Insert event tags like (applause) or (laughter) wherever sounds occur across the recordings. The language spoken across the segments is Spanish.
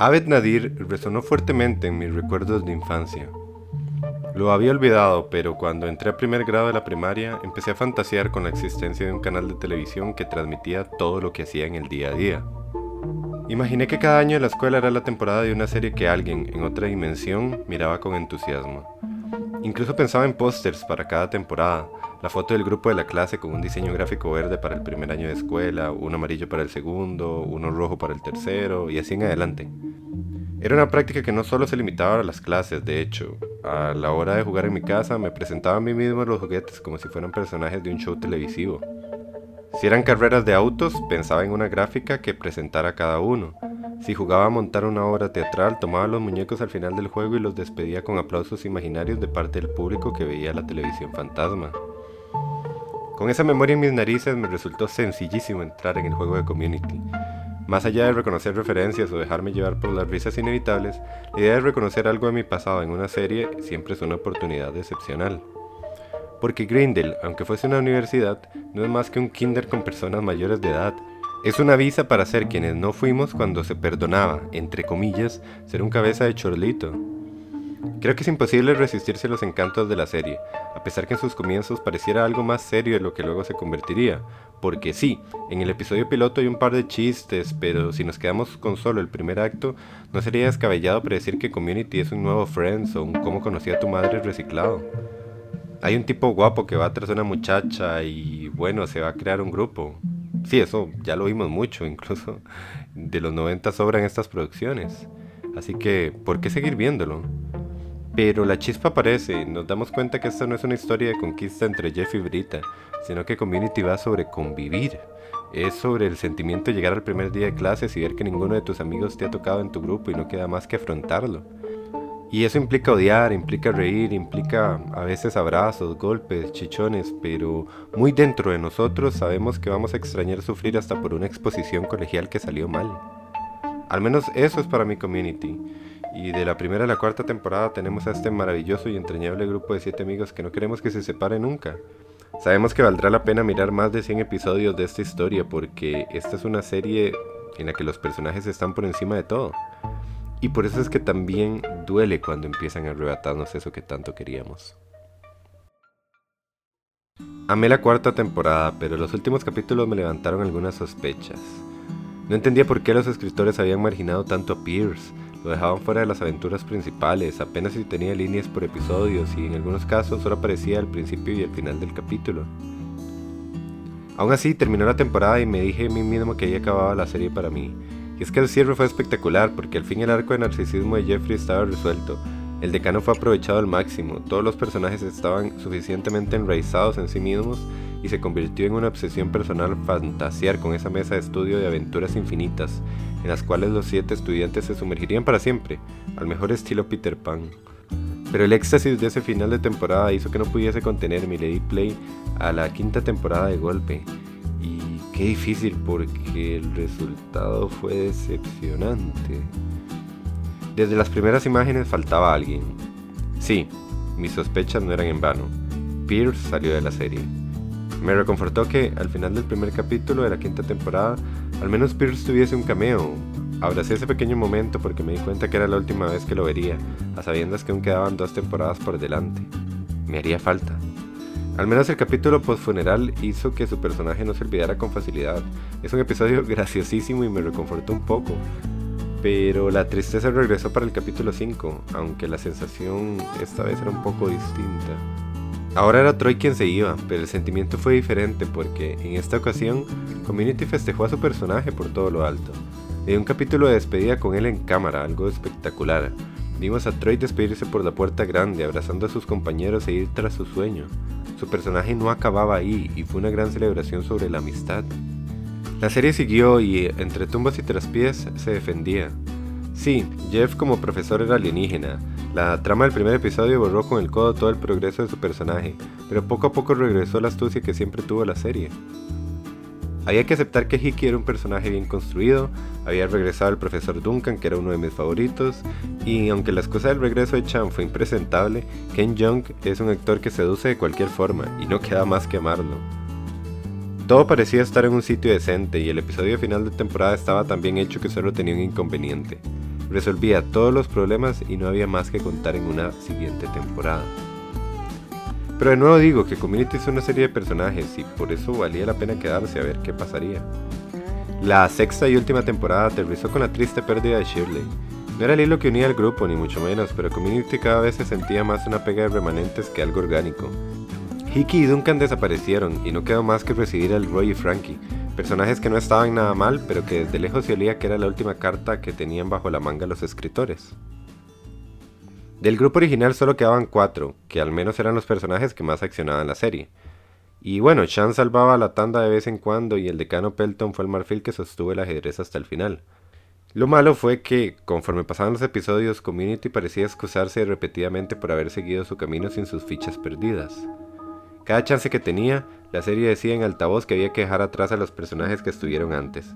Abed Nadir resonó fuertemente en mis recuerdos de infancia. Lo había olvidado, pero cuando entré a primer grado de la primaria empecé a fantasear con la existencia de un canal de televisión que transmitía todo lo que hacía en el día a día. Imaginé que cada año de la escuela era la temporada de una serie que alguien, en otra dimensión, miraba con entusiasmo. Incluso pensaba en pósters para cada temporada, la foto del grupo de la clase con un diseño gráfico verde para el primer año de escuela, uno amarillo para el segundo, uno rojo para el tercero, y así en adelante. Era una práctica que no solo se limitaba a las clases, de hecho, a la hora de jugar en mi casa me presentaba a mí mismo los juguetes como si fueran personajes de un show televisivo. Si eran carreras de autos, pensaba en una gráfica que presentara cada uno. Si jugaba a montar una obra teatral, tomaba los muñecos al final del juego y los despedía con aplausos imaginarios de parte del público que veía la televisión fantasma. Con esa memoria en mis narices me resultó sencillísimo entrar en el juego de Community. Más allá de reconocer referencias o dejarme llevar por las risas inevitables, la idea de reconocer algo de mi pasado en una serie siempre es una oportunidad excepcional. Porque Grindel, aunque fuese una universidad, no es más que un kinder con personas mayores de edad. Es una visa para ser quienes no fuimos cuando se perdonaba, entre comillas, ser un cabeza de chorlito. Creo que es imposible resistirse a los encantos de la serie, a pesar que en sus comienzos pareciera algo más serio de lo que luego se convertiría, porque sí, en el episodio piloto hay un par de chistes, pero si nos quedamos con solo el primer acto, no sería descabellado predecir que Community es un nuevo Friends o un cómo conocí a tu madre reciclado. Hay un tipo guapo que va tras una muchacha y bueno, se va a crear un grupo. Sí, eso ya lo vimos mucho, incluso de los 90 sobran estas producciones. Así que, ¿por qué seguir viéndolo? Pero la chispa aparece, nos damos cuenta que esta no es una historia de conquista entre Jeff y Brita, sino que Community va sobre convivir. Es sobre el sentimiento de llegar al primer día de clases y ver que ninguno de tus amigos te ha tocado en tu grupo y no queda más que afrontarlo. Y eso implica odiar, implica reír, implica a veces abrazos, golpes, chichones, pero muy dentro de nosotros sabemos que vamos a extrañar sufrir hasta por una exposición colegial que salió mal. Al menos eso es para mi community. Y de la primera a la cuarta temporada tenemos a este maravilloso y entrañable grupo de siete amigos que no queremos que se separe nunca. Sabemos que valdrá la pena mirar más de 100 episodios de esta historia porque esta es una serie en la que los personajes están por encima de todo. Y por eso es que también duele cuando empiezan a arrebatarnos eso que tanto queríamos. Amé la cuarta temporada, pero los últimos capítulos me levantaron algunas sospechas. No entendía por qué los escritores habían marginado tanto a Pierce, lo dejaban fuera de las aventuras principales, apenas si tenía líneas por episodios y en algunos casos solo aparecía al principio y al final del capítulo. Aún así, terminó la temporada y me dije a mí mismo que ahí acababa la serie para mí. Y es que el cierre fue espectacular porque al fin el arco de narcisismo de Jeffrey estaba resuelto. El decano fue aprovechado al máximo, todos los personajes estaban suficientemente enraizados en sí mismos y se convirtió en una obsesión personal fantasear con esa mesa de estudio de aventuras infinitas, en las cuales los siete estudiantes se sumergirían para siempre, al mejor estilo Peter Pan. Pero el éxtasis de ese final de temporada hizo que no pudiese contener mi Lady Play a la quinta temporada de golpe. Y qué difícil porque el resultado fue decepcionante. Desde las primeras imágenes faltaba alguien. Sí, mis sospechas no eran en vano. Pierce salió de la serie. Me reconfortó que, al final del primer capítulo de la quinta temporada, al menos Pierce tuviese un cameo. Abracé ese pequeño momento porque me di cuenta que era la última vez que lo vería, a sabiendas que aún quedaban dos temporadas por delante. Me haría falta. Al menos el capítulo post-funeral hizo que su personaje no se olvidara con facilidad. Es un episodio (laughs) graciosísimo y me reconfortó un poco. Pero la tristeza regresó para el capítulo 5, aunque la sensación esta vez era un poco distinta. Ahora era Troy quien se iba, pero el sentimiento fue diferente porque en esta ocasión Community festejó a su personaje por todo lo alto. Le un capítulo de despedida con él en cámara, algo espectacular. Vimos a Troy despedirse por la puerta grande, abrazando a sus compañeros e ir tras su sueño. Su personaje no acababa ahí y fue una gran celebración sobre la amistad. La serie siguió y, entre tumbas y traspiés, se defendía. Sí, Jeff como profesor era alienígena, la trama del primer episodio borró con el codo todo el progreso de su personaje, pero poco a poco regresó la astucia que siempre tuvo la serie. Había que aceptar que Hickey era un personaje bien construido, había regresado el profesor Duncan, que era uno de mis favoritos, y aunque la excusa del regreso de Chan fue impresentable, Ken Jeong es un actor que seduce de cualquier forma, y no queda más que amarlo. Todo parecía estar en un sitio decente, y el episodio final de temporada estaba tan bien hecho que solo tenía un inconveniente. Resolvía todos los problemas y no había más que contar en una siguiente temporada. Pero de nuevo digo que Community es una serie de personajes y por eso valía la pena quedarse a ver qué pasaría. La sexta y última temporada aterrizó con la triste pérdida de Shirley. No era el hilo que unía al grupo, ni mucho menos, pero Community cada vez se sentía más una pega de remanentes que algo orgánico. Hickey y Duncan desaparecieron y no quedó más que residir al Roy y Frankie, personajes que no estaban nada mal, pero que desde lejos se olía que era la última carta que tenían bajo la manga los escritores. Del grupo original solo quedaban cuatro, que al menos eran los personajes que más accionaban la serie. Y bueno, Chan salvaba la tanda de vez en cuando y el decano Pelton fue el marfil que sostuvo el ajedrez hasta el final. Lo malo fue que, conforme pasaban los episodios, Community parecía excusarse repetidamente por haber seguido su camino sin sus fichas perdidas. Cada chance que tenía, la serie decía en altavoz que había que dejar atrás a los personajes que estuvieron antes.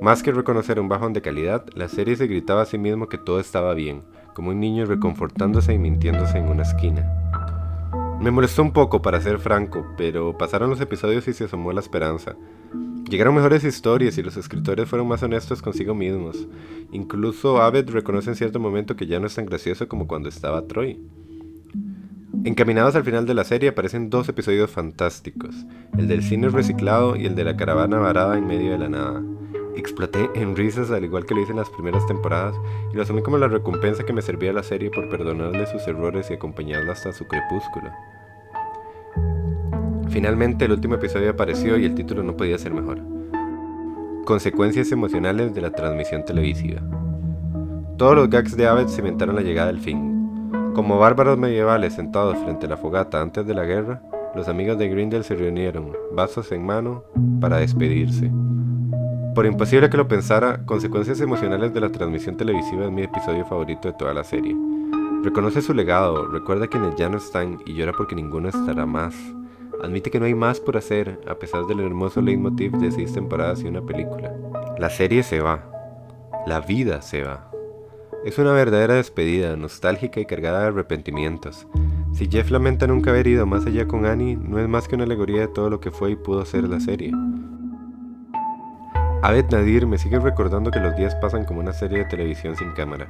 Más que reconocer un bajón de calidad, la serie se gritaba a sí mismo que todo estaba bien, como un niño reconfortándose y mintiéndose en una esquina. Me molestó un poco, para ser franco, pero pasaron los episodios y se asomó la esperanza. Llegaron mejores historias y los escritores fueron más honestos consigo mismos. Incluso Abed reconoce en cierto momento que ya no es tan gracioso como cuando estaba Troy. Encaminados al final de la serie aparecen dos episodios fantásticos, el del cine reciclado y el de la caravana varada en medio de la nada. Exploté en risas al igual que lo hice en las primeras temporadas y lo asumí como la recompensa que me servía la serie por perdonarle sus errores y acompañarla hasta su crepúsculo. Finalmente el último episodio apareció y el título no podía ser mejor. Consecuencias emocionales de la transmisión televisiva. Todos los gags de Abbott cimentaron la llegada del fin. Como bárbaros medievales sentados frente a la fogata antes de la guerra, los amigos de Grindel se reunieron, vasos en mano, para despedirse. Por imposible que lo pensara, Consecuencias Emocionales de la Transmisión Televisiva es mi episodio favorito de toda la serie. Reconoce su legado, recuerda quienes ya no están y llora porque ninguno estará más. Admite que no hay más por hacer, a pesar del hermoso leitmotiv de seis temporadas y una película. La serie se va. La vida se va. Es una verdadera despedida, nostálgica y cargada de arrepentimientos. Si Jeff lamenta nunca haber ido más allá con Annie, no es más que una alegoría de todo lo que fue y pudo ser la serie. Abed Nadir me sigue recordando que los días pasan como una serie de televisión sin cámara.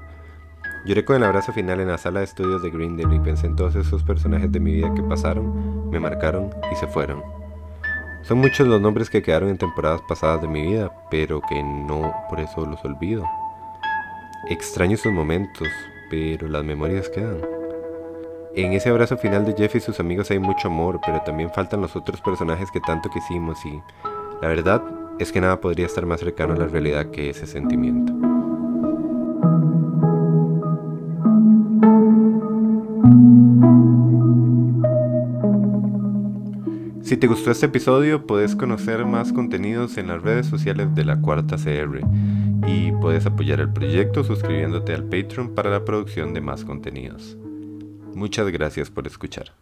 Lloré con el abrazo final en la sala de estudios de Greendale y pensé en todos esos personajes de mi vida que pasaron, me marcaron y se fueron. Son muchos los nombres que quedaron en temporadas pasadas de mi vida, pero que no por eso los olvido. Extraño esos momentos, pero las memorias quedan. En ese abrazo final de Jeff y sus amigos hay mucho amor, pero también faltan los otros personajes que tanto quisimos y, la verdad, es que nada podría estar más cercano a la realidad que ese sentimiento. Si te gustó este episodio, puedes conocer más contenidos en las redes sociales de la Cuarta CR y puedes apoyar el proyecto suscribiéndote al Patreon para la producción de más contenidos. Muchas gracias por escuchar.